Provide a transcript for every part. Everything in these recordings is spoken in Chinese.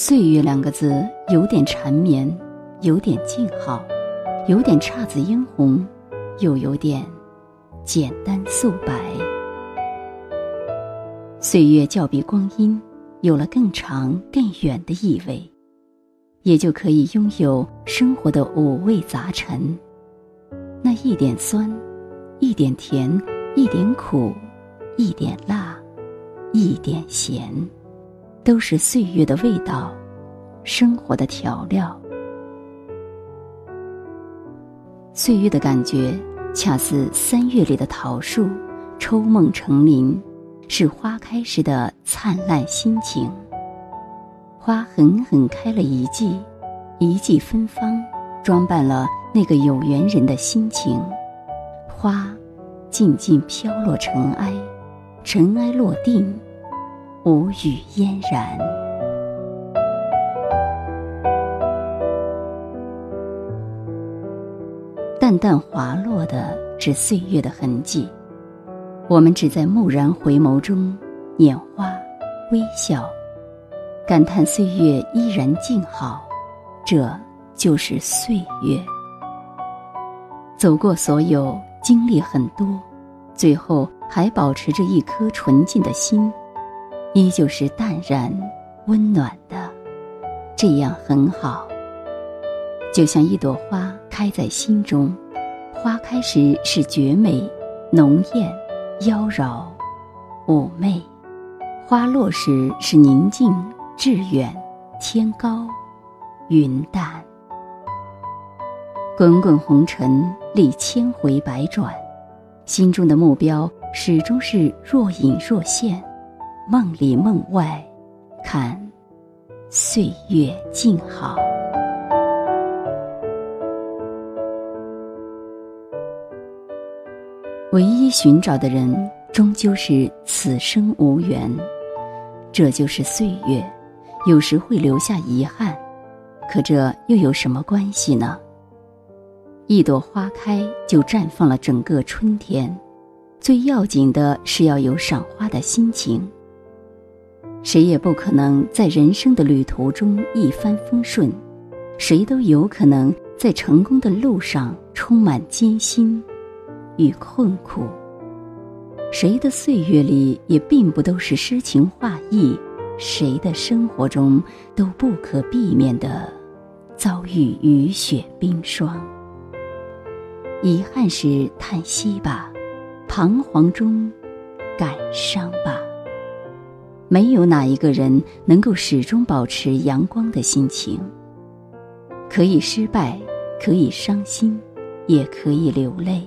岁月两个字有点缠绵，有点静好，有点姹紫嫣红，又有点简单素白。岁月较比光阴有了更长更远的意味，也就可以拥有生活的五味杂陈。那一点酸，一点甜，一点苦，一点辣，一点咸。都是岁月的味道，生活的调料。岁月的感觉，恰似三月里的桃树，抽梦成林，是花开时的灿烂心情。花狠狠开了一季，一季芬芳，装扮了那个有缘人的心情。花，静静飘落尘埃，尘埃落定。无语嫣然，淡淡滑落的是岁月的痕迹。我们只在蓦然回眸中拈花微笑，感叹岁月依然静好。这就是岁月。走过所有，经历很多，最后还保持着一颗纯净的心。依旧是淡然、温暖的，这样很好。就像一朵花开在心中，花开时是绝美、浓艳、妖娆、妩媚；花落时是宁静、致远、天高、云淡。滚滚红尘历千回百转，心中的目标始终是若隐若现。梦里梦外，看岁月静好。唯一寻找的人，终究是此生无缘。这就是岁月，有时会留下遗憾，可这又有什么关系呢？一朵花开，就绽放了整个春天。最要紧的是要有赏花的心情。谁也不可能在人生的旅途中一帆风顺，谁都有可能在成功的路上充满艰辛与困苦。谁的岁月里也并不都是诗情画意，谁的生活中都不可避免的遭遇雨雪冰霜。遗憾时叹息吧，彷徨中感伤吧。没有哪一个人能够始终保持阳光的心情。可以失败，可以伤心，也可以流泪，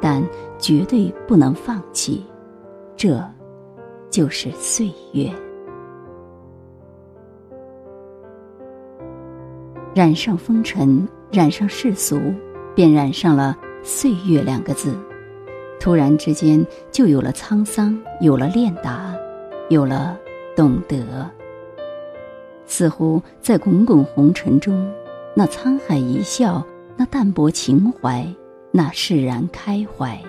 但绝对不能放弃。这，就是岁月。染上风尘，染上世俗，便染上了岁月两个字。突然之间，就有了沧桑，有了练达。有了懂得，似乎在滚滚红尘中，那沧海一笑，那淡泊情怀，那释然开怀，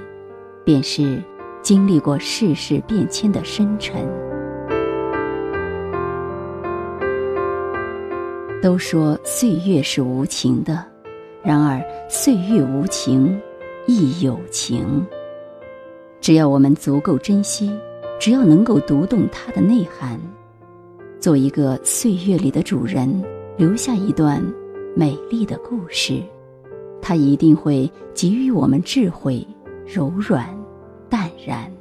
便是经历过世事变迁的深沉。都说岁月是无情的，然而岁月无情亦有情。只要我们足够珍惜。只要能够读懂它的内涵，做一个岁月里的主人，留下一段美丽的故事，它一定会给予我们智慧、柔软、淡然。